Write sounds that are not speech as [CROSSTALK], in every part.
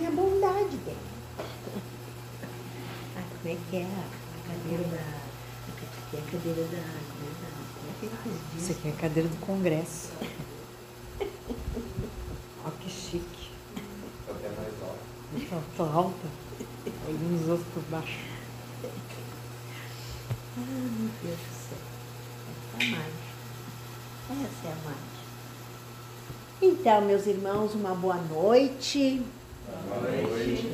e a bondade dele. Ah, como é que é a cadeira da. Aqui é a cadeira da. Como é, como é que eles Isso aqui é a cadeira do Congresso. Ó, que chique. Até mais alto. Tô, tô alta. Olhando os outros por baixo. Ah, meu Deus do céu. Essa é a mágica. Essa é a mágica. Então, meus irmãos, uma boa noite. Boa noite.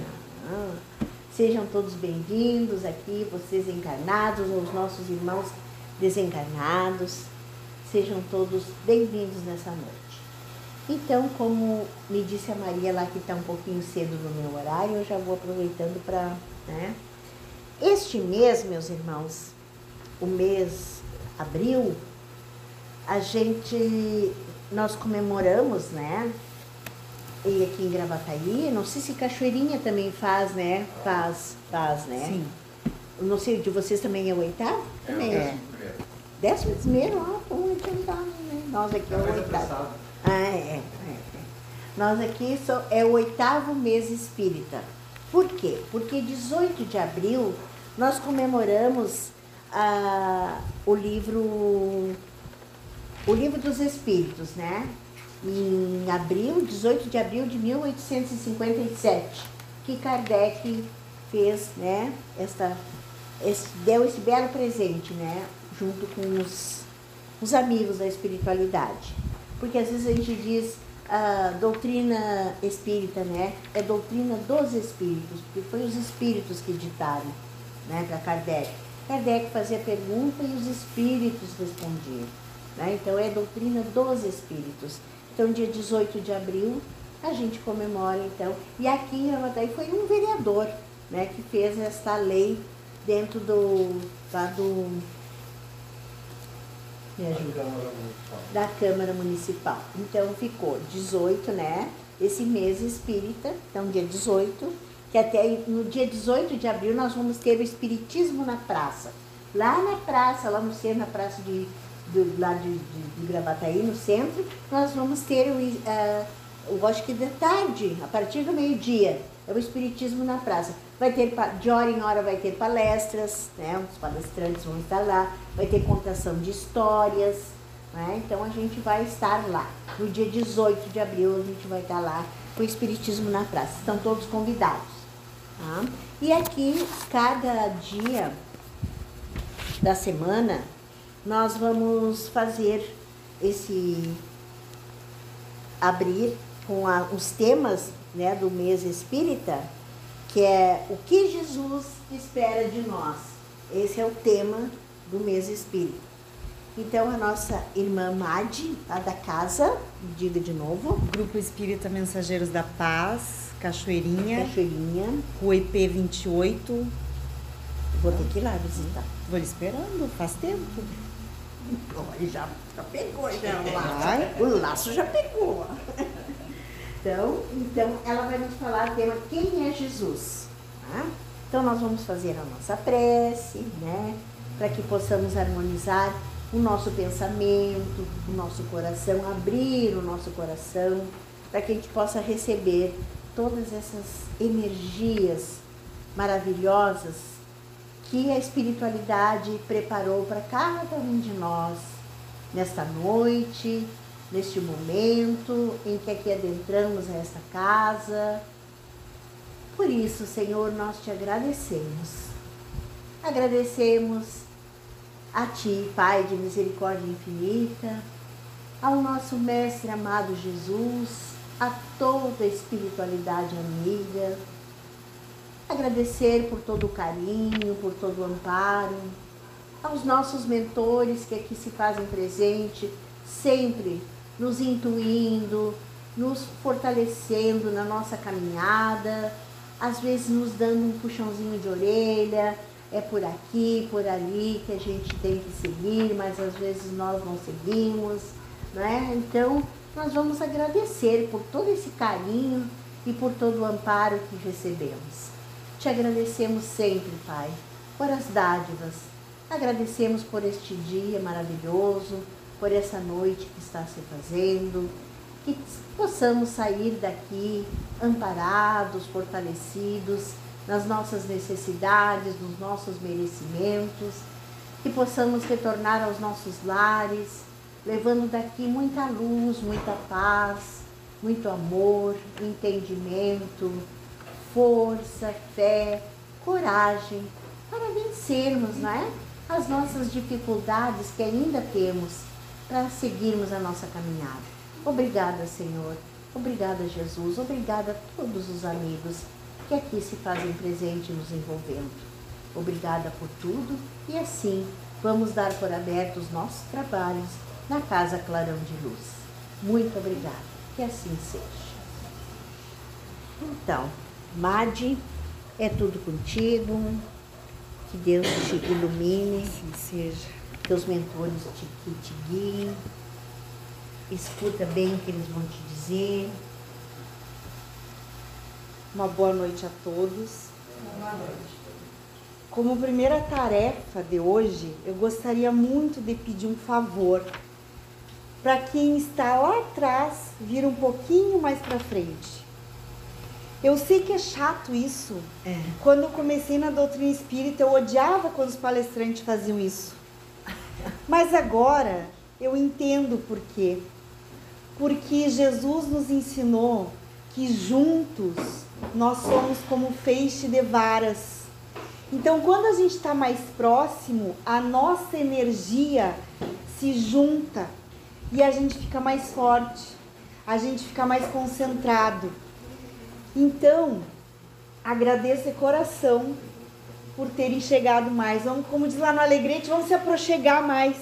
Sejam todos bem-vindos aqui, vocês encarnados, os nossos irmãos desencarnados. Sejam todos bem-vindos nessa noite. Então, como me disse a Maria lá que está um pouquinho cedo no meu horário, eu já vou aproveitando para. Né? Este mês, meus irmãos, o mês abril, a gente, nós comemoramos, né? E aqui em Gravataí, não sei se Cachoeirinha também faz, né? Faz, faz, né? Sim. Não sei, de vocês também é o oitavo? É o Também décimo primeiro. Décimo primeiro, ó, como adiantado, né? Nós aqui é É o oitavo. Ah, é, é, é. Nós aqui so, é o oitavo mês espírita. Por quê? Porque 18 de abril nós comemoramos ah, o livro o livro dos Espíritos, né? Em abril, 18 de abril de 1857, que Kardec fez, né? Esta, esse, deu esse belo presente, né? Junto com os, os amigos da espiritualidade. Porque às vezes a gente diz a doutrina espírita, né? É doutrina dos espíritos, porque foi os espíritos que ditaram, né, para Kardec. Kardec fazia pergunta e os espíritos respondiam. Né? Então é doutrina dos espíritos. Então, dia 18 de abril, a gente comemora, então. E aqui em Gravataí foi um vereador né, que fez esta lei dentro do. Lá do me ajuda da Câmara Municipal. Então ficou 18, né? Esse mês espírita, então dia 18, que até no dia 18 de abril nós vamos ter o Espiritismo na praça. Lá na praça, lá no centro, na praça de, do, lá de, de, Gravataí, no centro, nós vamos ter o, uh, eu acho que de tarde, a partir do meio-dia, é o Espiritismo na praça. Vai ter, de hora em hora vai ter palestras, né? Os palestrantes vão estar lá, vai ter contação de histórias, né? Então a gente vai estar lá. No dia 18 de abril a gente vai estar lá com o Espiritismo na praça. Estão todos convidados. Tá? E aqui, cada dia da semana, nós vamos fazer esse abrir com a- os temas né, do mês espírita, que é o que Jesus espera de nós. Esse é o tema do mês espírita. Então, a nossa irmã Madi, lá da casa, diga de novo, Grupo Espírita Mensageiros da Paz, Cachoeirinha, Cachoeirinha, Rua IP 28. vou ter que ir lá visitar. Vou lhe esperando, faz tempo. Já, já pegou, já o Vai. laço. O laço já pegou. Então, então, ela vai nos falar o tema Quem é Jesus? tá? Então, nós vamos fazer a nossa prece, né? Para que possamos harmonizar o nosso pensamento, o nosso coração, abrir o nosso coração, para que a gente possa receber todas essas energias maravilhosas que a espiritualidade preparou para cada um de nós nesta noite, neste momento em que aqui adentramos a esta casa. Por isso, Senhor, nós te agradecemos. Agradecemos a Ti, Pai de misericórdia infinita, ao nosso Mestre amado Jesus, a toda a espiritualidade amiga, agradecer por todo o carinho, por todo o amparo, aos nossos mentores que aqui se fazem presente, sempre nos intuindo, nos fortalecendo na nossa caminhada, às vezes nos dando um puxãozinho de orelha, é por aqui, por ali que a gente tem que seguir, mas às vezes nós não seguimos, né? Então, nós vamos agradecer por todo esse carinho e por todo o amparo que recebemos. Te agradecemos sempre, Pai, por as dádivas. Agradecemos por este dia maravilhoso, por essa noite que está se fazendo. que possamos sair daqui amparados, fortalecidos nas nossas necessidades, nos nossos merecimentos, que possamos retornar aos nossos lares, levando daqui muita luz, muita paz, muito amor, entendimento, força, fé, coragem para vencermos, não é? As nossas dificuldades que ainda temos para seguirmos a nossa caminhada. Obrigada, Senhor. Obrigada, Jesus. Obrigada a todos os amigos que aqui se fazem presente nos envolvendo. Obrigada por tudo e assim vamos dar por abertos nossos trabalhos na Casa Clarão de Luz. Muito obrigada. Que assim seja. Então, Madi, é tudo contigo. Que Deus te ilumine. Assim seja. Que os mentores te, que te guiem. Escuta bem o que eles vão te dizer. Uma boa noite a todos. Boa noite. Como primeira tarefa de hoje, eu gostaria muito de pedir um favor para quem está lá atrás vir um pouquinho mais para frente. Eu sei que é chato isso. É. Quando eu comecei na doutrina espírita, eu odiava quando os palestrantes faziam isso. [LAUGHS] Mas agora eu entendo por quê. Porque Jesus nos ensinou que juntos nós somos como feixe de varas. Então, quando a gente está mais próximo, a nossa energia se junta e a gente fica mais forte, a gente fica mais concentrado. Então, agradeço de coração por terem chegado mais. Vamos, como diz lá no Alegrete, vamos se aproxegar mais.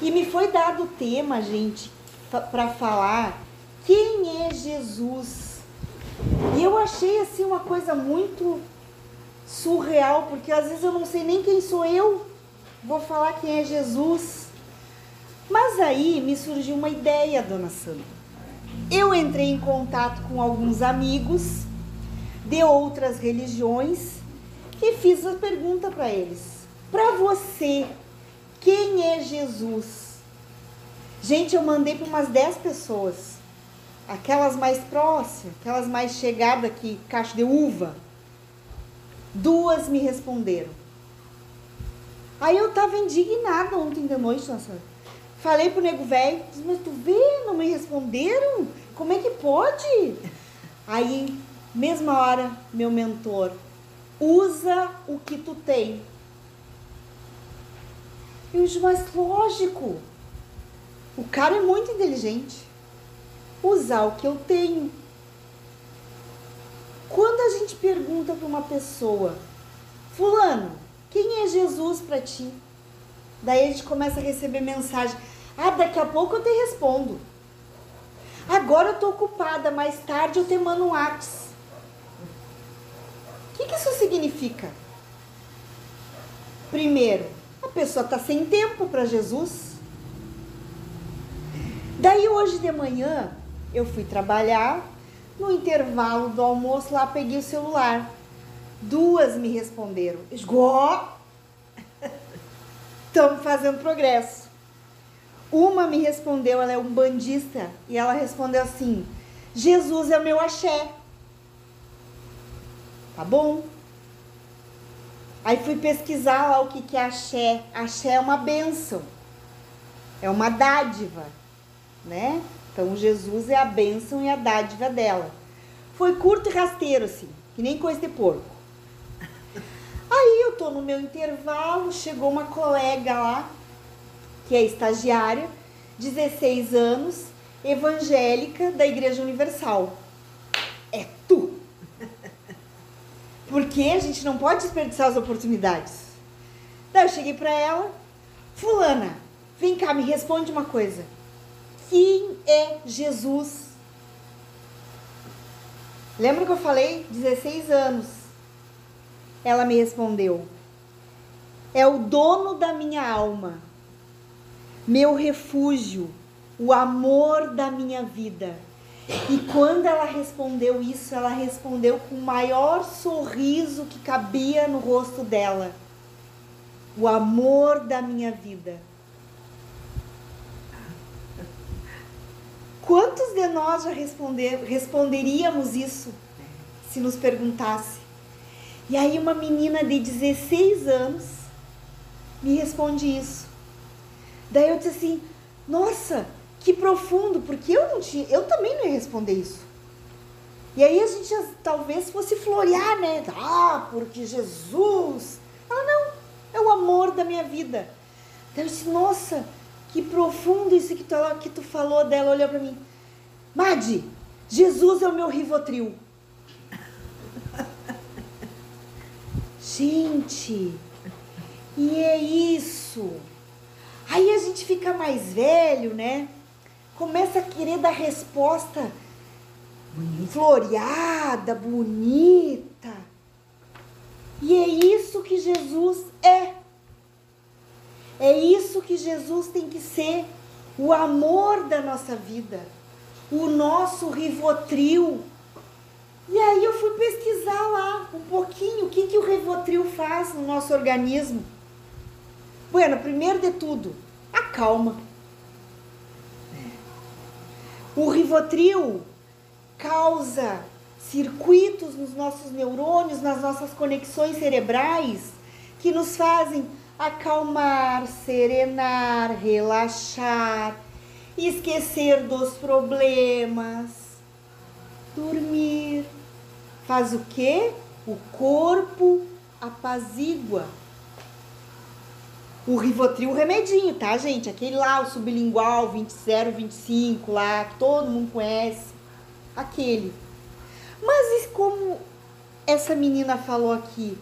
e me foi dado o tema, gente, para falar quem é Jesus. E eu achei assim uma coisa muito surreal, porque às vezes eu não sei nem quem sou eu. Vou falar quem é Jesus. Mas aí me surgiu uma ideia, dona Sandra. Eu entrei em contato com alguns amigos de outras religiões e fiz a pergunta para eles: para você, quem é Jesus? Gente, eu mandei para umas 10 pessoas. Aquelas mais próximas, aquelas mais chegadas aqui, caixa de uva. Duas me responderam. Aí eu tava indignada ontem de noite, nossa. Falei pro nego velho, mas tu vê, não me responderam? Como é que pode? Aí, mesma hora, meu mentor, usa o que tu tem. Eu disse, mas lógico, o cara é muito inteligente. Usar o que eu tenho. Quando a gente pergunta para uma pessoa, Fulano, quem é Jesus para ti? Daí a gente começa a receber mensagem. Ah, daqui a pouco eu te respondo. Agora eu tô ocupada, mais tarde eu te mando um WhatsApp. O que, que isso significa? Primeiro, a pessoa está sem tempo para Jesus. Daí hoje de manhã eu fui trabalhar, no intervalo do almoço lá peguei o celular. Duas me responderam. Esgó! [LAUGHS] Estamos fazendo progresso. Uma me respondeu, ela é um bandista, e ela respondeu assim: Jesus é o meu axé. Tá bom? Aí fui pesquisar lá o que, que é axé. Axé é uma bênção, é uma dádiva, né? Então Jesus é a bênção e a dádiva dela. Foi curto e rasteiro, assim, que nem coisa de porco. [LAUGHS] Aí eu tô no meu intervalo, chegou uma colega lá, que é estagiária, 16 anos, evangélica da Igreja Universal. É tu. [LAUGHS] Porque a gente não pode desperdiçar as oportunidades. Daí eu cheguei para ela, fulana, vem cá, me responde uma coisa. Quem é Jesus? Lembra que eu falei? 16 anos. Ela me respondeu: É o dono da minha alma meu refúgio, o amor da minha vida. E quando ela respondeu isso, ela respondeu com o maior sorriso que cabia no rosto dela. O amor da minha vida. Quantos de nós já responder, responderíamos isso se nos perguntasse? E aí uma menina de 16 anos me responde isso. Daí eu disse assim, nossa, que profundo, porque eu não tinha, eu também não ia responder isso. E aí a gente talvez fosse florear, né? Ah, porque Jesus. Ela não, é o amor da minha vida. Daí eu disse, nossa, que profundo isso que tu, que tu falou dela, olhou para mim. Madi, Jesus é o meu rivotril. [LAUGHS] Gente, e é isso. Aí a gente fica mais velho, né? Começa a querer dar resposta floreada, bonita. E é isso que Jesus é. É isso que Jesus tem que ser o amor da nossa vida, o nosso rivotril. E aí eu fui pesquisar lá um pouquinho o que, que o rivotril faz no nosso organismo. Bueno, primeiro de tudo, acalma. O rivotril causa circuitos nos nossos neurônios, nas nossas conexões cerebrais, que nos fazem acalmar, serenar, relaxar, esquecer dos problemas, dormir. Faz o que? O corpo apazigua. O Rivotril o remedinho, tá, gente? Aquele lá, o sublingual 2025 lá, que todo mundo conhece. Aquele. Mas como essa menina falou aqui?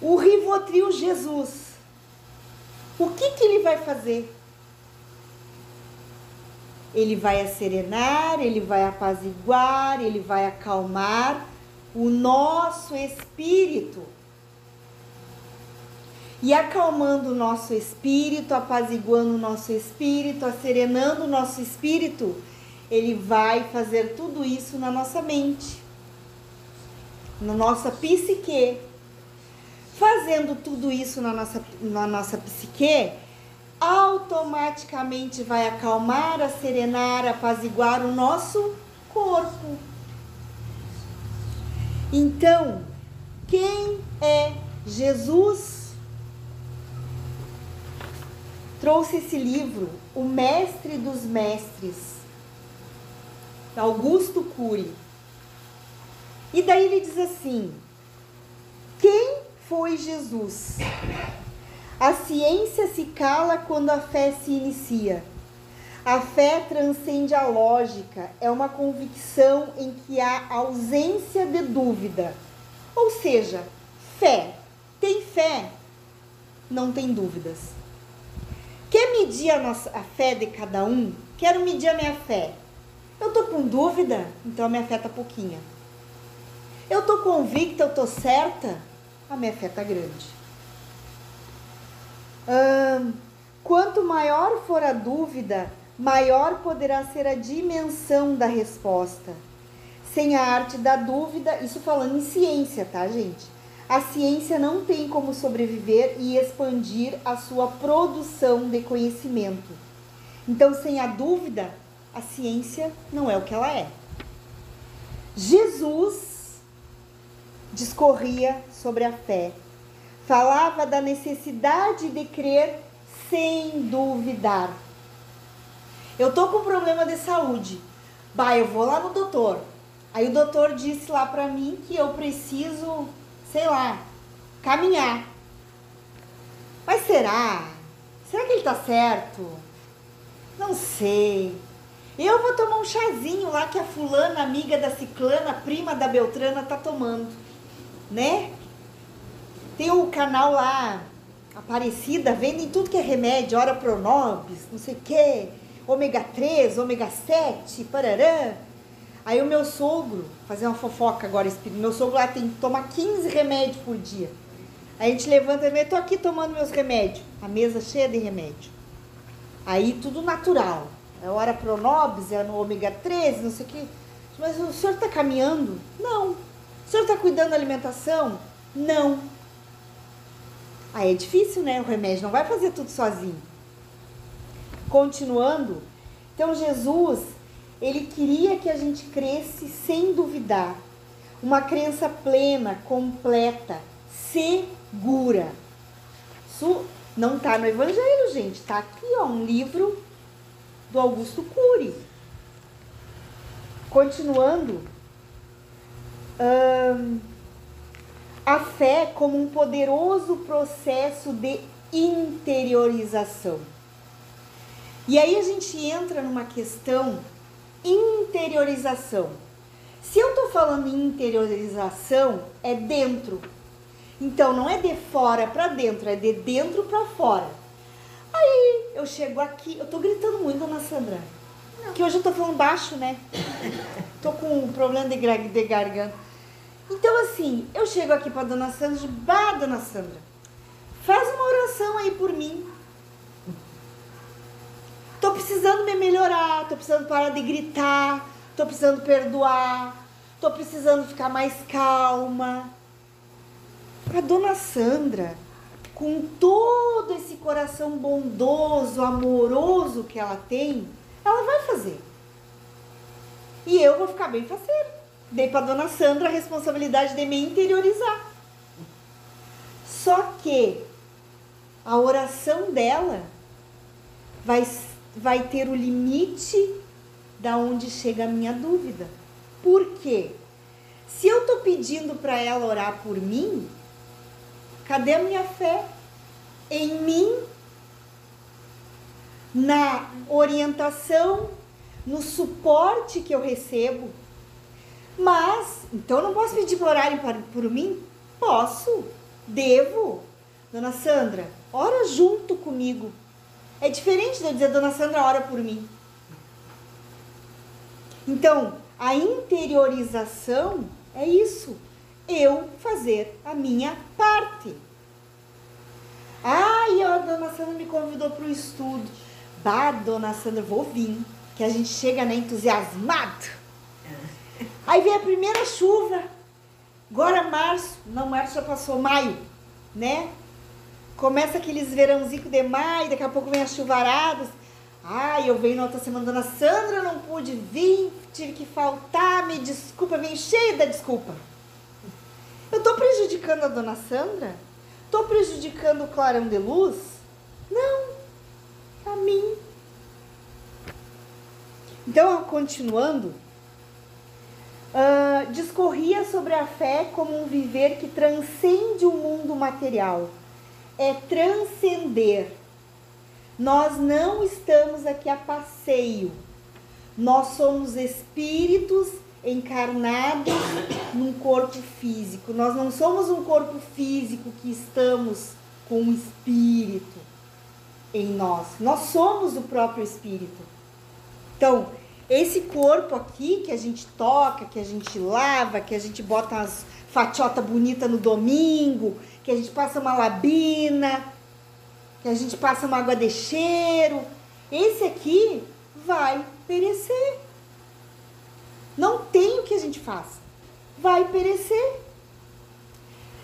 O Rivotril Jesus o que, que ele vai fazer? Ele vai serenar, ele vai apaziguar, ele vai acalmar o nosso espírito. E acalmando o nosso espírito, apaziguando o nosso espírito, serenando o nosso espírito, ele vai fazer tudo isso na nossa mente, na nossa psique, Fazendo tudo isso na nossa, na nossa psique, automaticamente vai acalmar, serenar, apaziguar o nosso corpo. Então, quem é Jesus? Trouxe esse livro, O Mestre dos Mestres, Augusto Cury. E daí ele diz assim: quem foi Jesus. A ciência se cala quando a fé se inicia. A fé transcende a lógica, é uma convicção em que há ausência de dúvida. Ou seja, fé. Tem fé, não tem dúvidas. Quer medir a, nossa, a fé de cada um? Quero medir a minha fé. Eu tô com dúvida, então a minha fé tá pouquinha. Eu tô convicta, eu tô certa, a minha fé está grande. Hum, quanto maior for a dúvida, maior poderá ser a dimensão da resposta. Sem a arte da dúvida, isso falando em ciência, tá, gente? A ciência não tem como sobreviver e expandir a sua produção de conhecimento. Então, sem a dúvida, a ciência não é o que ela é. Jesus discorria sobre a fé. Falava da necessidade de crer sem duvidar. Eu tô com problema de saúde. Bah, eu vou lá no doutor. Aí o doutor disse lá para mim que eu preciso, sei lá, caminhar. Mas será? Será que ele tá certo? Não sei. Eu vou tomar um chazinho lá que a fulana, amiga da ciclana, prima da Beltrana, tá tomando né? Tem o canal lá, Aparecida, vendem tudo que é remédio, Ora Pronobis, não sei o quê, ômega 3, ômega 7, parará. Aí o meu sogro, fazer uma fofoca agora, meu sogro lá tem que tomar 15 remédios por dia. Aí a gente levanta e tô aqui tomando meus remédios, a mesa cheia de remédio. Aí tudo natural. É hora pronobis, é no ômega 3, não sei o quê. Mas o senhor está caminhando? Não. O senhor está cuidando da alimentação? Não. Aí é difícil, né? O remédio não vai fazer tudo sozinho. Continuando, então Jesus, ele queria que a gente cresce sem duvidar. Uma crença plena, completa, segura. Isso não está no Evangelho, gente. Está aqui, ó, um livro do Augusto Cury. Continuando. Hum, a fé como um poderoso processo de interiorização. E aí a gente entra numa questão interiorização. Se eu estou falando em interiorização, é dentro. Então não é de fora para dentro, é de dentro para fora. Aí eu chego aqui, eu estou gritando muito, dona Sandra. Não. Que hoje eu estou falando baixo, né? [LAUGHS] Tô com um problema de, de garganta. Então, assim, eu chego aqui para dona Sandra, bah, dona Sandra, faz uma oração aí por mim. Tô precisando me melhorar, tô precisando parar de gritar, tô precisando perdoar, tô precisando ficar mais calma. A dona Sandra, com todo esse coração bondoso, amoroso que ela tem, ela vai fazer. E eu vou ficar bem faceiro. Dei para dona Sandra a responsabilidade de me interiorizar. Só que a oração dela vai vai ter o limite da onde chega a minha dúvida. Por quê? Se eu estou pedindo para ela orar por mim, cadê a minha fé? Em mim, na orientação, no suporte que eu recebo. Mas, então não posso pedir para orarem por mim? Posso, devo. Dona Sandra, ora junto comigo. É diferente de eu dizer, dona Sandra, ora por mim. Então, a interiorização é isso. Eu fazer a minha parte. Ai, a dona Sandra me convidou para o estudo. Bah, dona Sandra, vou vir. Que a gente chega né, entusiasmado. Aí vem a primeira chuva. Agora março. Não, março já passou, maio, né? Começa aqueles verãozinho de maio, daqui a pouco vem as chuvaradas. Ai, eu venho na outra semana, dona Sandra, não pude vir, tive que faltar, me desculpa, vem cheia da desculpa. Eu tô prejudicando a dona Sandra? Tô prejudicando o clarão de luz? Não, a mim. Então, continuando, uh, discorria sobre a fé como um viver que transcende o mundo material é transcender. Nós não estamos aqui a passeio. Nós somos espíritos encarnados num corpo físico. Nós não somos um corpo físico que estamos com um espírito em nós. Nós somos o próprio espírito. Então, esse corpo aqui que a gente toca, que a gente lava, que a gente bota as fatiota bonita no domingo, que a gente passa uma labina, que a gente passa uma água de cheiro. Esse aqui vai perecer. Não tem o que a gente faça. Vai perecer.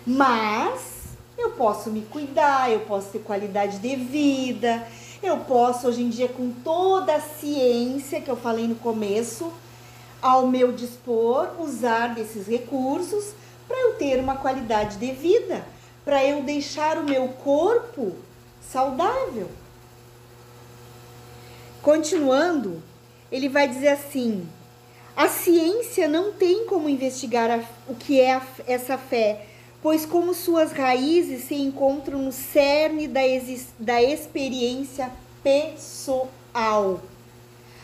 Mas eu posso me cuidar, eu posso ter qualidade de vida, eu posso hoje em dia com toda a ciência que eu falei no começo, ao meu dispor, usar desses recursos para eu ter uma qualidade de vida para eu deixar o meu corpo saudável. Continuando, ele vai dizer assim: a ciência não tem como investigar a, o que é a, essa fé, pois, como suas raízes se encontram no cerne da, da experiência pessoal.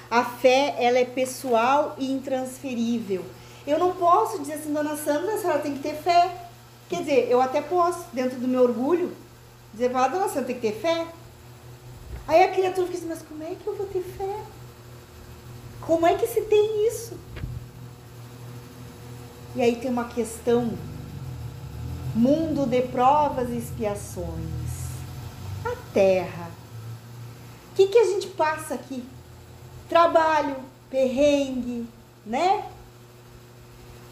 A fé, ela é pessoal e intransferível. Eu não posso dizer assim, dona Sandra, a senhora tem que ter fé. Quer dizer, eu até posso, dentro do meu orgulho, dizer para ela, você tem que ter fé. Aí a criatura fica assim, mas como é que eu vou ter fé? Como é que se tem isso? E aí tem uma questão, mundo de provas e expiações. A terra. O que, que a gente passa aqui? Trabalho, perrengue, né?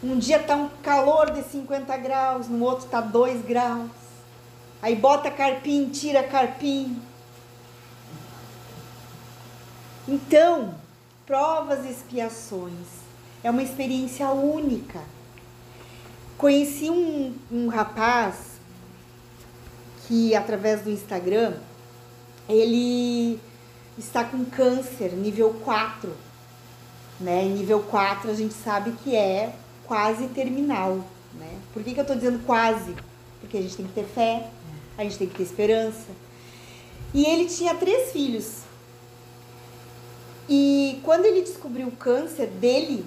Um dia tá um calor de 50 graus, no outro tá 2 graus. Aí bota carpim, tira carpim. Então, provas e expiações. É uma experiência única. Conheci um, um rapaz que, através do Instagram, ele está com câncer nível 4. Né? Nível 4 a gente sabe que é quase terminal. Né? Por que, que eu estou dizendo quase? Porque a gente tem que ter fé, a gente tem que ter esperança. E ele tinha três filhos. E quando ele descobriu o câncer dele,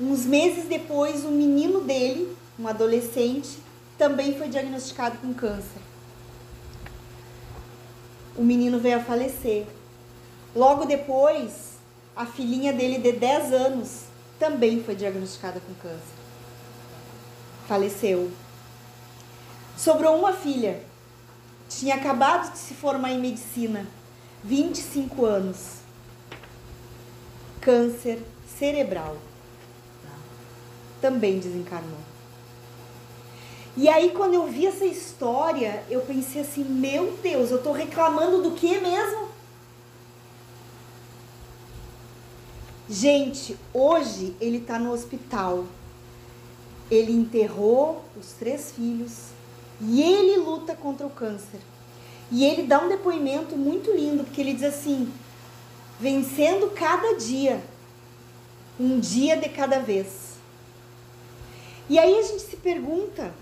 uns meses depois, o menino dele, um adolescente, também foi diagnosticado com câncer. O menino veio a falecer. Logo depois, a filhinha dele de 10 anos também foi diagnosticada com câncer. Faleceu. Sobrou uma filha. Tinha acabado de se formar em medicina, 25 anos. Câncer cerebral. Também desencarnou. E aí, quando eu vi essa história, eu pensei assim: meu Deus, eu estou reclamando do que mesmo? Gente, hoje ele está no hospital. Ele enterrou os três filhos e ele luta contra o câncer. E ele dá um depoimento muito lindo, porque ele diz assim: vencendo cada dia, um dia de cada vez. E aí a gente se pergunta: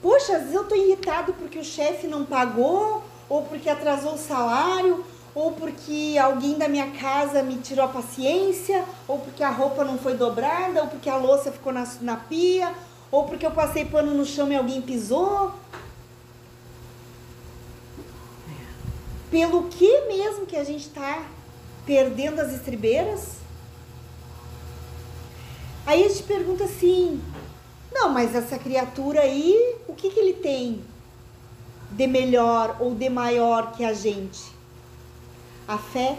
poxa, às vezes eu estou irritado porque o chefe não pagou, ou porque atrasou o salário, ou porque alguém da minha casa me tirou a paciência, ou porque a roupa não foi dobrada, ou porque a louça ficou na, na pia, ou porque eu passei pano no chão e alguém pisou. Pelo que mesmo que a gente está perdendo as estribeiras? Aí a gente pergunta assim: não, mas essa criatura aí, o que, que ele tem de melhor ou de maior que a gente? A fé.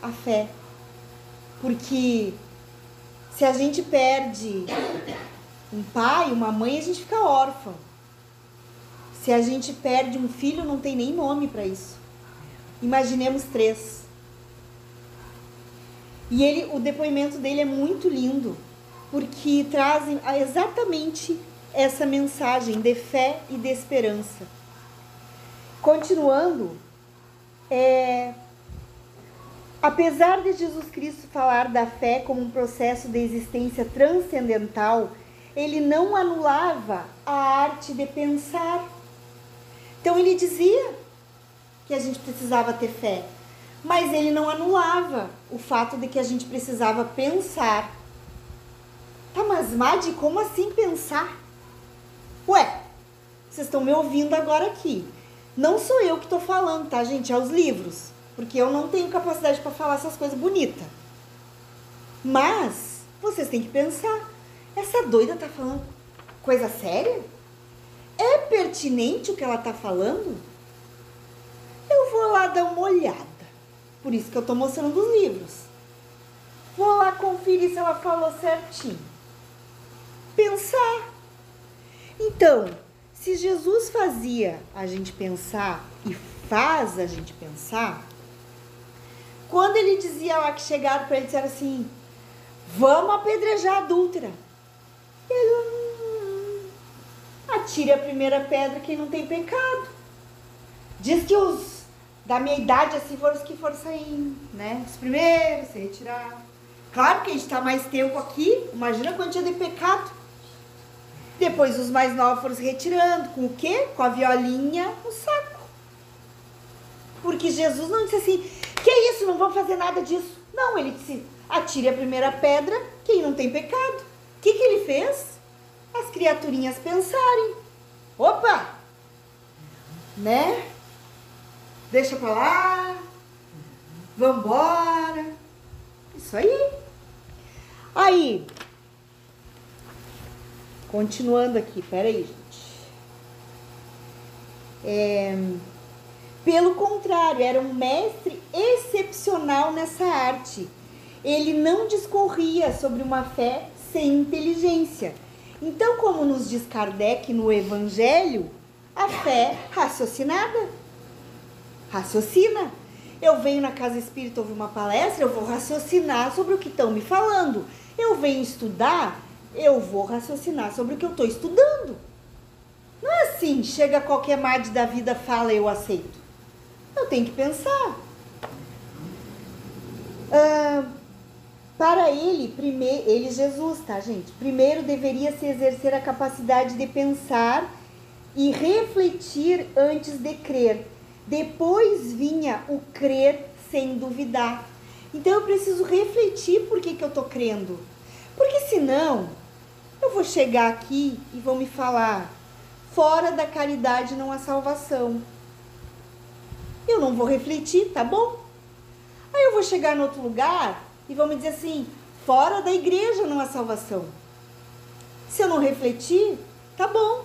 A fé. Porque se a gente perde um pai, uma mãe, a gente fica órfão. Se a gente perde um filho, não tem nem nome para isso. Imaginemos três. E ele, o depoimento dele é muito lindo, porque trazem exatamente essa mensagem de fé e de esperança. Continuando, é, apesar de Jesus Cristo falar da fé como um processo de existência transcendental, ele não anulava a arte de pensar. Então ele dizia que a gente precisava ter fé, mas ele não anulava o fato de que a gente precisava pensar. Tá, mas Madi, como assim pensar? Ué, vocês estão me ouvindo agora aqui. Não sou eu que estou falando, tá, gente? É os livros. Porque eu não tenho capacidade para falar essas coisas bonitas. Mas vocês têm que pensar. Essa doida tá falando coisa séria? É pertinente o que ela tá falando? Eu vou lá dar uma olhada. Por isso que eu tô mostrando os livros. Vou lá conferir se ela falou certinho. Pensar. Então, se Jesus fazia a gente pensar e faz a gente pensar, quando ele dizia lá que chegaram para ele disseram assim: "Vamos apedrejar a adúltera". Ele hum, atire a primeira pedra quem não tem pecado. Diz que os da minha idade assim foram os que foram saindo, né? Os primeiros se retirar. Claro que a gente está mais tempo aqui, imagina a quantia de pecado. Depois os mais novos foram se retirando. Com o quê? Com a violinha no saco. Porque Jesus não disse assim, que isso, não vamos fazer nada disso. Não, ele disse, atire a primeira pedra, quem não tem pecado. O que, que ele fez? As criaturinhas pensarem. Opa! Né? Deixa pra lá. Vambora. Isso aí. Aí, Continuando aqui, peraí, gente. É, pelo contrário, era um mestre excepcional nessa arte. Ele não discorria sobre uma fé sem inteligência. Então, como nos diz Kardec no Evangelho, a fé raciocinada. Raciocina. Eu venho na casa espírita ouvir uma palestra, eu vou raciocinar sobre o que estão me falando. Eu venho estudar, eu vou raciocinar sobre o que eu estou estudando. Não é assim, chega qualquer made da vida, fala, eu aceito. Eu tenho que pensar. Para ele, primeiro, ele Jesus, tá, gente? Primeiro deveria se exercer a capacidade de pensar e refletir antes de crer. Depois vinha o crer sem duvidar. Então eu preciso refletir por que, que eu estou crendo. Porque senão eu vou chegar aqui e vão me falar: fora da caridade não há salvação. Eu não vou refletir, tá bom? Aí eu vou chegar em outro lugar e vão me dizer assim: fora da igreja não há salvação. Se eu não refletir, tá bom.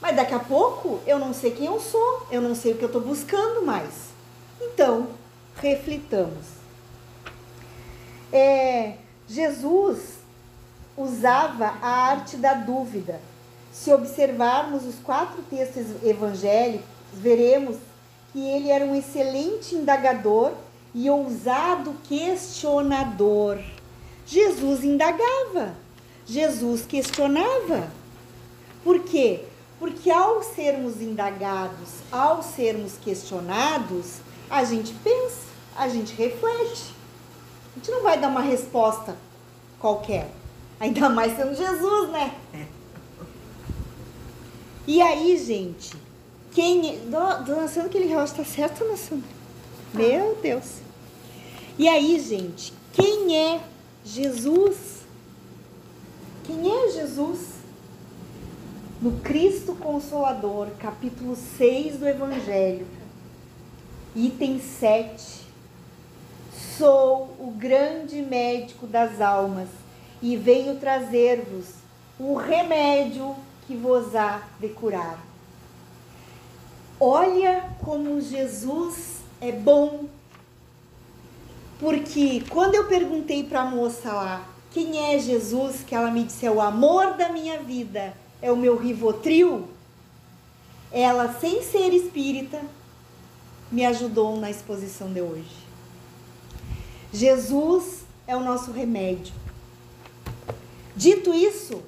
Mas daqui a pouco eu não sei quem eu sou, eu não sei o que eu estou buscando mais. Então, reflitamos. É, Jesus usava a arte da dúvida. Se observarmos os quatro textos evangélicos, veremos que ele era um excelente indagador e ousado questionador. Jesus indagava, Jesus questionava. Por quê? Porque ao sermos indagados, ao sermos questionados, a gente pensa, a gente reflete. A gente não vai dar uma resposta qualquer. Ainda mais sendo Jesus, né? E aí, gente, quem. Dona Sandra, aquele relógio tá certo, Dona Sandra? Meu Deus. E aí, gente, quem é Jesus? Quem é Jesus? No Cristo Consolador, capítulo 6 do Evangelho, item 7. Sou o grande médico das almas e venho trazer-vos o remédio que vos há de curar. Olha como Jesus é bom. Porque quando eu perguntei para a moça lá quem é Jesus, que ela me disse é o amor da minha vida, é o meu rivotril, ela, sem ser espírita, me ajudou na exposição de hoje. Jesus é o nosso remédio. Dito isso,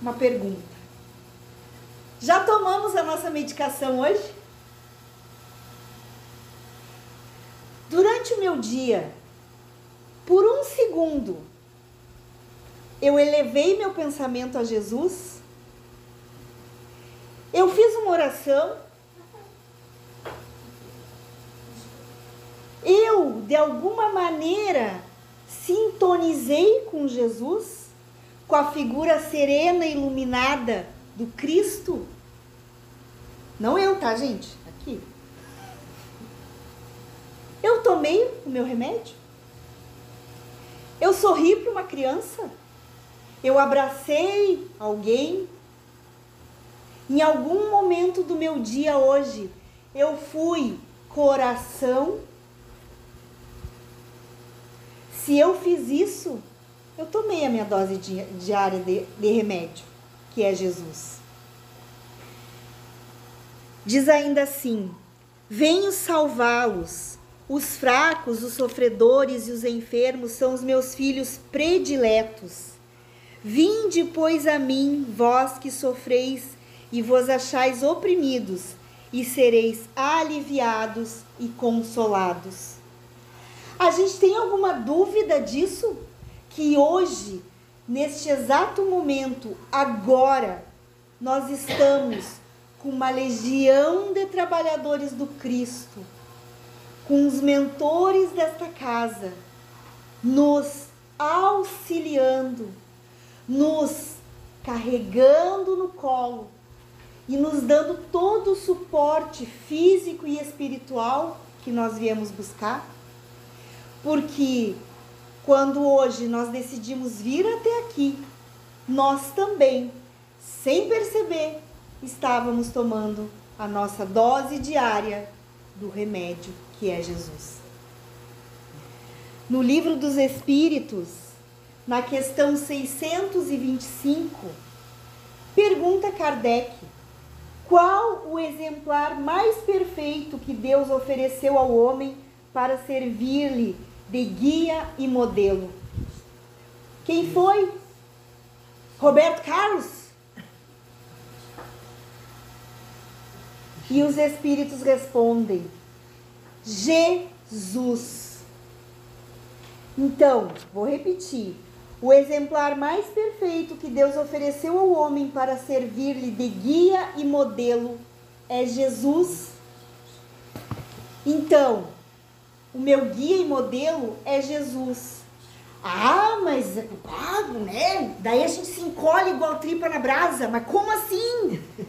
uma pergunta. Já tomamos a nossa medicação hoje? Durante o meu dia, por um segundo, eu elevei meu pensamento a Jesus? Eu fiz uma oração? Eu, de alguma maneira, sintonizei com Jesus? Com a figura serena e iluminada do Cristo? Não eu, tá, gente? Aqui. Eu tomei o meu remédio? Eu sorri para uma criança? Eu abracei alguém? Em algum momento do meu dia hoje, eu fui coração? Se eu fiz isso, eu tomei a minha dose diária de, de remédio, que é Jesus. Diz ainda assim: Venho salvá-los. Os fracos, os sofredores e os enfermos são os meus filhos prediletos. Vinde, pois, a mim, vós que sofreis e vos achais oprimidos, e sereis aliviados e consolados. A gente tem alguma dúvida disso? Que hoje, neste exato momento, agora, nós estamos com uma legião de trabalhadores do Cristo, com os mentores desta casa, nos auxiliando, nos carregando no colo e nos dando todo o suporte físico e espiritual que nós viemos buscar. Porque quando hoje nós decidimos vir até aqui, nós também, sem perceber, estávamos tomando a nossa dose diária do remédio que é Jesus. No livro dos Espíritos, na questão 625, pergunta Kardec: Qual o exemplar mais perfeito que Deus ofereceu ao homem para servir-lhe de guia e modelo? Quem foi? Roberto Carlos? E os espíritos respondem: Jesus. Então, vou repetir. O exemplar mais perfeito que Deus ofereceu ao homem para servir-lhe de guia e modelo é Jesus. Então, o meu guia e modelo é Jesus. Ah, mas é culpado, né? Daí a gente se encolhe igual tripa na brasa. Mas como assim? [LAUGHS]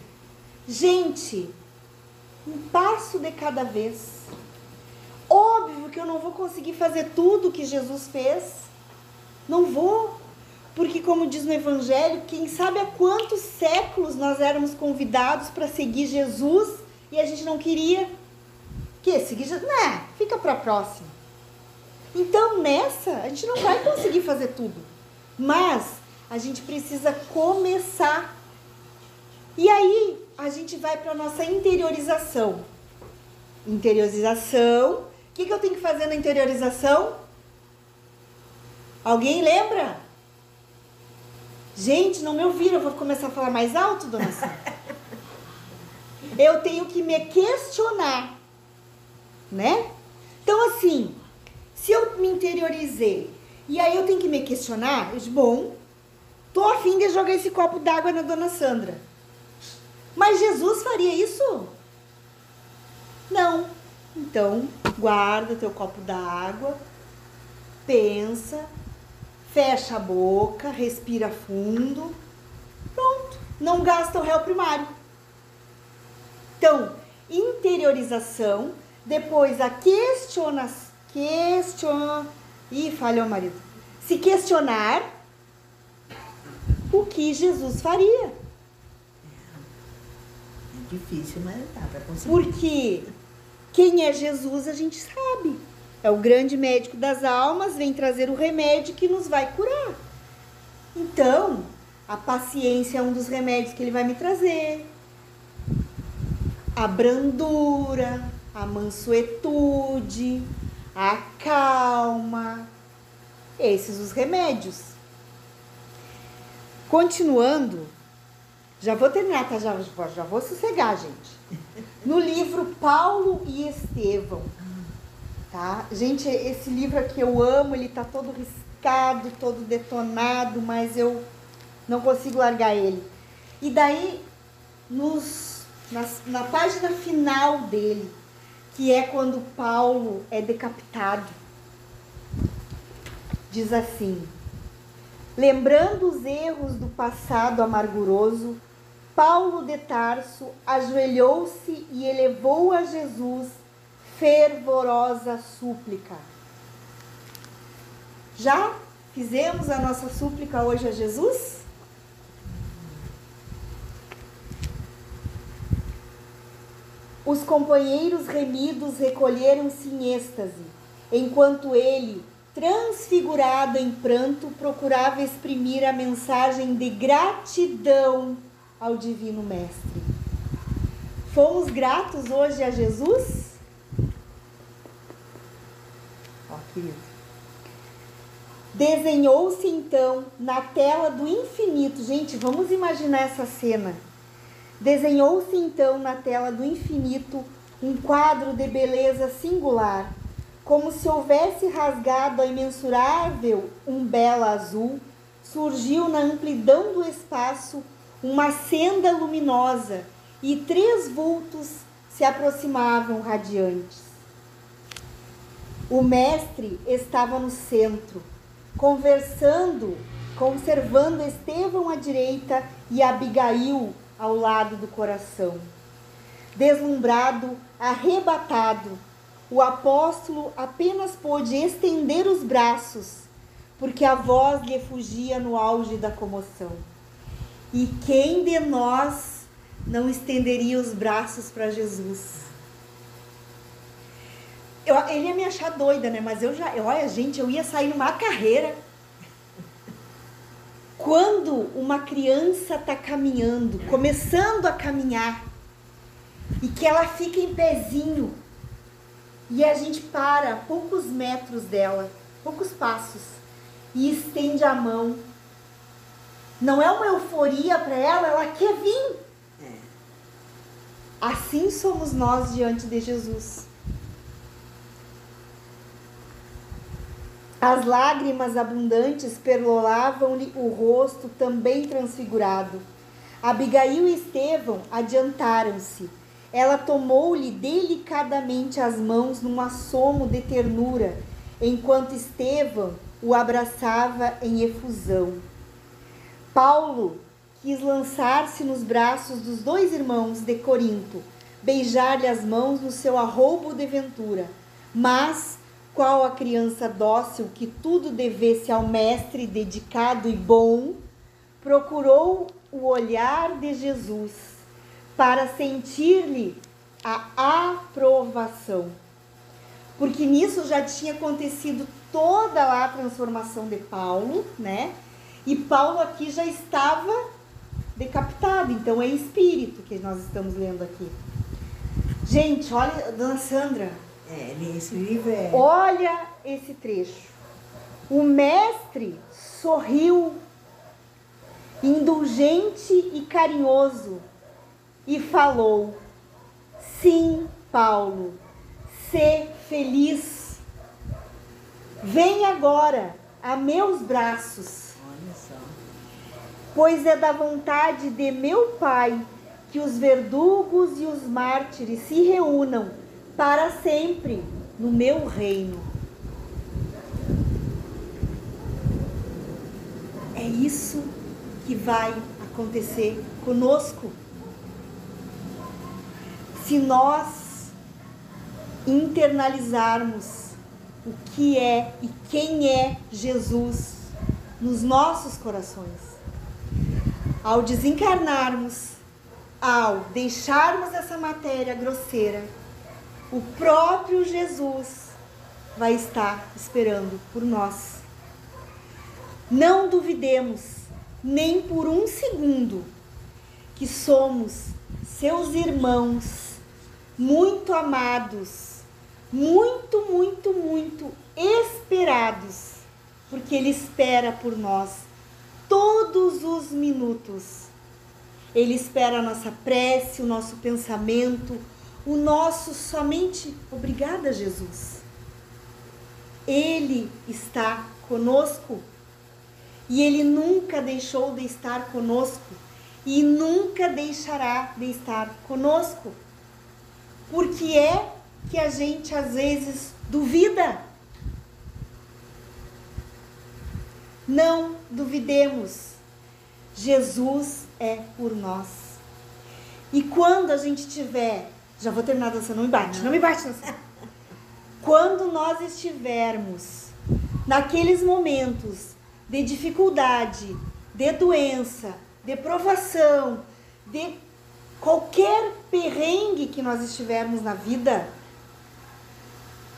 Gente, um passo de cada vez. Óbvio que eu não vou conseguir fazer tudo que Jesus fez. Não vou. Porque, como diz no Evangelho, quem sabe há quantos séculos nós éramos convidados para seguir Jesus e a gente não queria. Que? Seguir Jesus? Não, fica para próxima. Então, nessa, a gente não vai conseguir fazer tudo. Mas a gente precisa começar. E aí, a gente vai para nossa interiorização. Interiorização. O que, que eu tenho que fazer na interiorização? Alguém lembra? Gente, não me ouviram, eu vou começar a falar mais alto, dona Sandra. [LAUGHS] Eu tenho que me questionar, né? Então, assim, se eu me interiorizei e aí eu tenho que me questionar, eu bom, tô afim de jogar esse copo d'água na dona Sandra. Mas Jesus faria isso? Não. Então, guarda teu copo d'água, pensa, fecha a boca, respira fundo. Pronto, não gasta o réu primário. Então, interiorização, depois a questiona, questiona, ih, falhou o marido. Se questionar o que Jesus faria. É difícil, mas dá para conseguir. Porque quem é Jesus a gente sabe. É o grande médico das almas, vem trazer o remédio que nos vai curar. Então, a paciência é um dos remédios que ele vai me trazer. A brandura, a mansuetude, a calma. Esses os remédios. Continuando, já vou terminar, tá? Já, já vou sossegar, gente. No livro Paulo e Estevão, tá? Gente, esse livro aqui eu amo, ele tá todo riscado, todo detonado, mas eu não consigo largar ele. E daí, nos, na, na página final dele, que é quando Paulo é decapitado, diz assim: Lembrando os erros do passado amarguroso, Paulo de Tarso ajoelhou-se e elevou a Jesus fervorosa súplica. Já fizemos a nossa súplica hoje a Jesus? Os companheiros remidos recolheram-se em êxtase, enquanto ele, transfigurado em pranto, procurava exprimir a mensagem de gratidão ao Divino Mestre. Fomos gratos hoje a Jesus? Ó, querido. Desenhou-se então na tela do infinito. Gente, vamos imaginar essa cena. Desenhou-se então na tela do infinito um quadro de beleza singular, como se houvesse rasgado a imensurável umbela azul, surgiu na amplidão do espaço uma senda luminosa e três vultos se aproximavam radiantes. O mestre estava no centro, conversando, conservando Estevão à direita e Abigail ao lado do coração. Deslumbrado, arrebatado, o apóstolo apenas pôde estender os braços, porque a voz lhe fugia no auge da comoção. E quem de nós não estenderia os braços para Jesus? Eu, ele ia me achar doida, né? Mas eu já, olha, gente, eu ia sair numa carreira. Quando uma criança está caminhando, começando a caminhar, e que ela fica em pezinho e a gente para a poucos metros dela, poucos passos, e estende a mão. Não é uma euforia para ela, ela quer vir. É. Assim somos nós diante de Jesus. As lágrimas abundantes perlolavam-lhe o rosto também transfigurado. Abigail e Estevão adiantaram-se. Ela tomou-lhe delicadamente as mãos num assomo de ternura, enquanto Estevão o abraçava em efusão. Paulo quis lançar-se nos braços dos dois irmãos de Corinto, beijar-lhe as mãos no seu arroubo de ventura, mas qual a criança dócil que tudo devesse ao mestre dedicado e bom, procurou o olhar de Jesus para sentir-lhe a aprovação. Porque nisso já tinha acontecido toda a transformação de Paulo, né? E Paulo aqui já estava decapitado, então é espírito que nós estamos lendo aqui. Gente, olha, dona Sandra, É, esse livro é. olha esse trecho. O mestre sorriu, indulgente e carinhoso, e falou: Sim, Paulo, sê feliz. Vem agora a meus braços Olha só. pois é da vontade de meu Pai que os verdugos e os mártires se reúnam para sempre no meu reino. É isso que vai acontecer conosco. Se nós internalizarmos o que é e quem é Jesus nos nossos corações ao desencarnarmos, ao deixarmos essa matéria grosseira, o próprio Jesus vai estar esperando por nós. Não duvidemos nem por um segundo que somos seus irmãos muito amados, muito, muito, muito esperados, porque Ele espera por nós todos os minutos. Ele espera a nossa prece, o nosso pensamento, o nosso somente obrigada, Jesus. Ele está conosco e ele nunca deixou de estar conosco e nunca deixará de estar conosco. Porque é que a gente às vezes duvida. Não duvidemos. Jesus é por nós. E quando a gente tiver, já vou terminar dançando, não me bate, não me bate dançando. Quando nós estivermos naqueles momentos de dificuldade, de doença, de provação, de qualquer perrengue que nós estivermos na vida,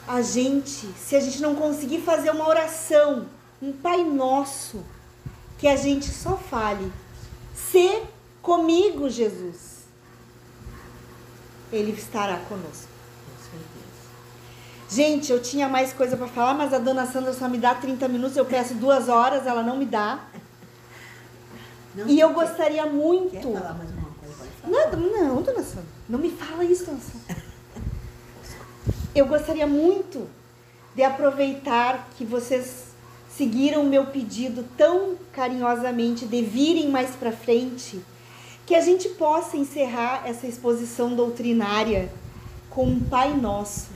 a gente, se a gente não conseguir fazer uma oração, um Pai Nosso, que a gente só fale, se comigo, Jesus, Ele estará conosco. Com certeza. Gente, eu tinha mais coisa para falar, mas a dona Sandra só me dá 30 minutos, eu peço duas horas, ela não me dá. Não, E eu gostaria muito. Quer falar mais uma coisa? Pode falar. Não, não, dona Sandra. Não me fala isso, dona Sandra. Eu gostaria muito de aproveitar que vocês seguiram o meu pedido tão carinhosamente de virem mais para frente, que a gente possa encerrar essa exposição doutrinária com um Pai Nosso,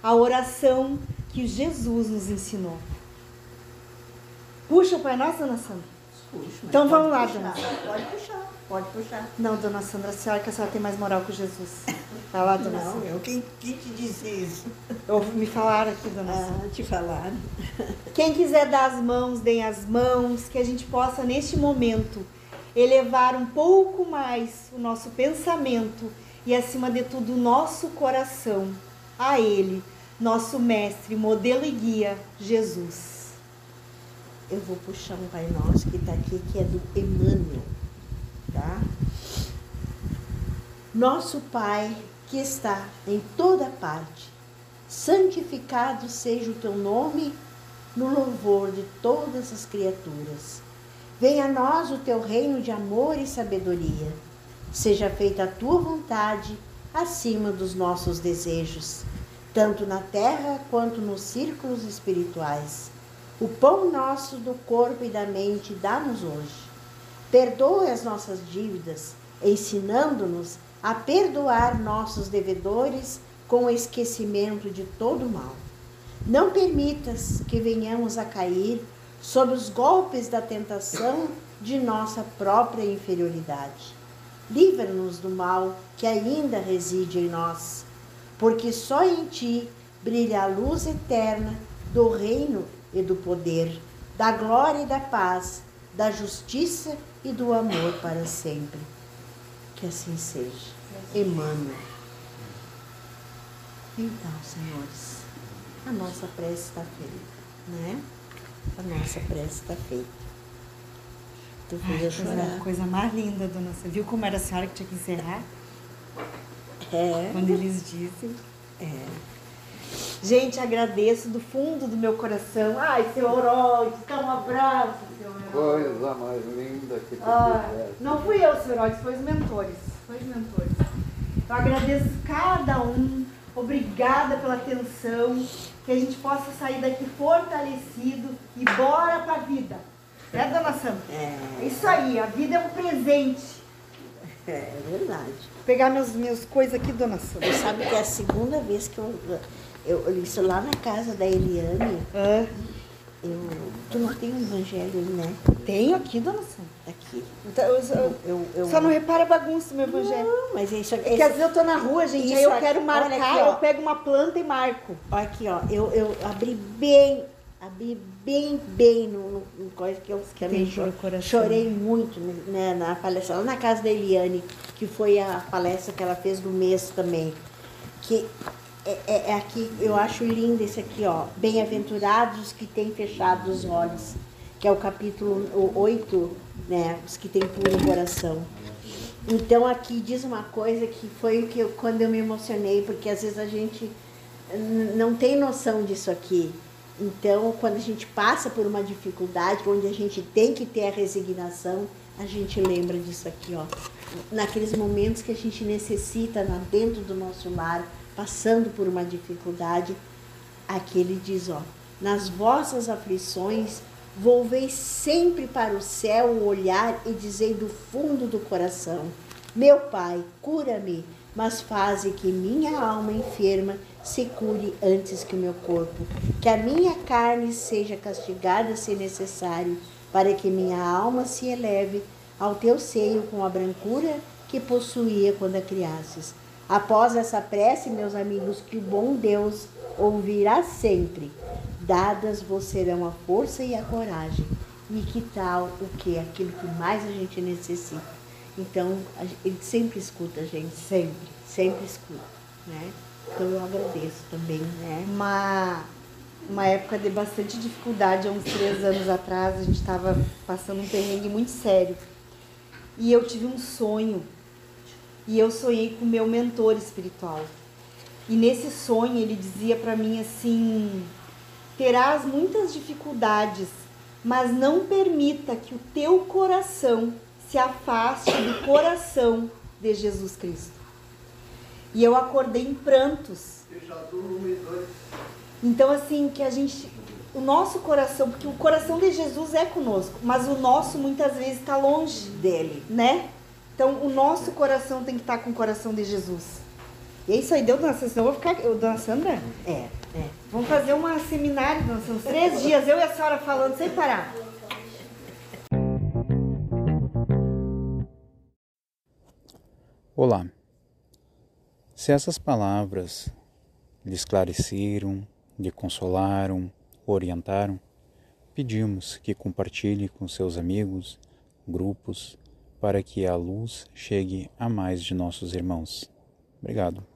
a oração que Jesus nos ensinou. Puxa o Pai Nosso, dona Sandra? Puxa, Então vamos lá, puxar, dona Pode puxar, pode puxar. Não, dona Sandra, a senhora que a senhora tem mais moral que Jesus. Vai lá, dona Não, Sandra. eu quem, quem te disse isso? Eu, me falaram aqui, dona Sandra. Ah, te falaram. Quem quiser dar as mãos, deem as mãos, que a gente possa, neste momento, elevar um pouco mais o nosso pensamento e, acima de tudo, o nosso coração a Ele, nosso mestre, modelo e guia, Jesus. Eu vou puxar um Pai Nosso que está aqui, que é do Emmanuel, tá? Nosso Pai que está em toda parte, santificado seja o teu nome no louvor de todas as criaturas. Venha a nós o teu reino de amor e sabedoria. Seja feita a tua vontade acima dos nossos desejos, tanto na terra quanto nos círculos espirituais. O pão nosso do corpo e da mente dá-nos hoje. Perdoe as nossas dívidas, ensinando-nos a perdoar nossos devedores com o esquecimento de todo mal. Não permitas que venhamos a cair sob os golpes da tentação de nossa própria inferioridade. Livra-nos do mal que ainda reside em nós, porque só em ti brilha a luz eterna do reino e do poder, da glória e da paz, da justiça e do amor para sempre. Que assim seja. Emmanuel. Então, senhores, a nossa prece está feita, né? A nossa prece está feita. Tu fez eu chorar. Coisa mais linda, dona Você viu como era a senhora que tinha que encerrar? É. Quando eles dizem. É. Gente, agradeço do fundo do meu coração. Ai, seu Oroide, dá um abraço, seu Oroide. Coisa mais linda que tu ah, Não fui eu, seu Oroide, foi os mentores. Foi os mentores. Eu agradeço cada um. Obrigada pela atenção. Que a gente possa sair daqui fortalecido e bora pra vida. Né, dona Sandra? É. Isso aí, a vida é um presente. É, é verdade. Vou pegar meus, meus coisas aqui, dona Sandra. Você sabe que é a segunda vez que eu, eu, isso lá na casa da Eliane. Ah. Eu, tu não tem um evangelho, né? Tenho aqui, dona Sandra. Aqui. Então, eu, eu, eu, eu, Só não repara a bagunça meu evangelho. Não, mas isso aqui. É que às vezes eu tô na rua, gente, isso aí eu quero marcar, aqui, eu pego uma planta e marco. Olha aqui, ó. Eu, eu abri bem, abri bem, bem no, no, no coisa que eu que também chorei muito né, na palestra, lá na casa da Eliane, que foi a palestra que ela fez do mês também. Que é, é, é aqui, eu acho lindo esse aqui, ó. Bem-aventurados os que têm fechado os olhos, que é o capítulo 8, né? Os que têm puro coração. Então aqui diz uma coisa que foi o que eu, quando eu me emocionei, porque às vezes a gente não tem noção disso aqui. Então, quando a gente passa por uma dificuldade, onde a gente tem que ter a resignação, a gente lembra disso aqui, ó. Naqueles momentos que a gente necessita, dentro do nosso lar, passando por uma dificuldade, aqui ele diz, ó, nas vossas aflições, volvei sempre para o céu o olhar e dizei do fundo do coração, meu Pai, cura-me, mas faze que minha alma enferma se cure antes que o meu corpo, que a minha carne seja castigada se necessário, para que minha alma se eleve ao teu seio com a brancura que possuía quando a criasses. Após essa prece, meus amigos, que o bom Deus ouvirá sempre. Dadas vos serão a força e a coragem. E que tal o que? Aquilo que mais a gente necessita. Então, ele sempre escuta a gente, sempre, sempre escuta, né? Então eu agradeço também, né? Uma, uma época de bastante dificuldade, há uns três anos atrás, a gente estava passando um perrengue muito sério. E eu tive um sonho e eu sonhei com o meu mentor espiritual. E nesse sonho ele dizia para mim assim: terás muitas dificuldades, mas não permita que o teu coração se afaste do coração de Jesus Cristo. E eu acordei em prantos. Então assim, que a gente o nosso coração, porque o coração de Jesus é conosco, mas o nosso muitas vezes está longe dele, né? Então, o nosso coração tem que estar com o coração de Jesus. E é isso aí, deu dança, senão eu vou ficar. Eu, dona Sandra? É. Vamos fazer um seminário, dona Sandra. Três dias, eu e a senhora falando sem parar. Olá. Se essas palavras lhe esclareceram, lhe consolaram, orientaram, pedimos que compartilhe com seus amigos, grupos, para que a luz chegue a mais de nossos irmãos. Obrigado.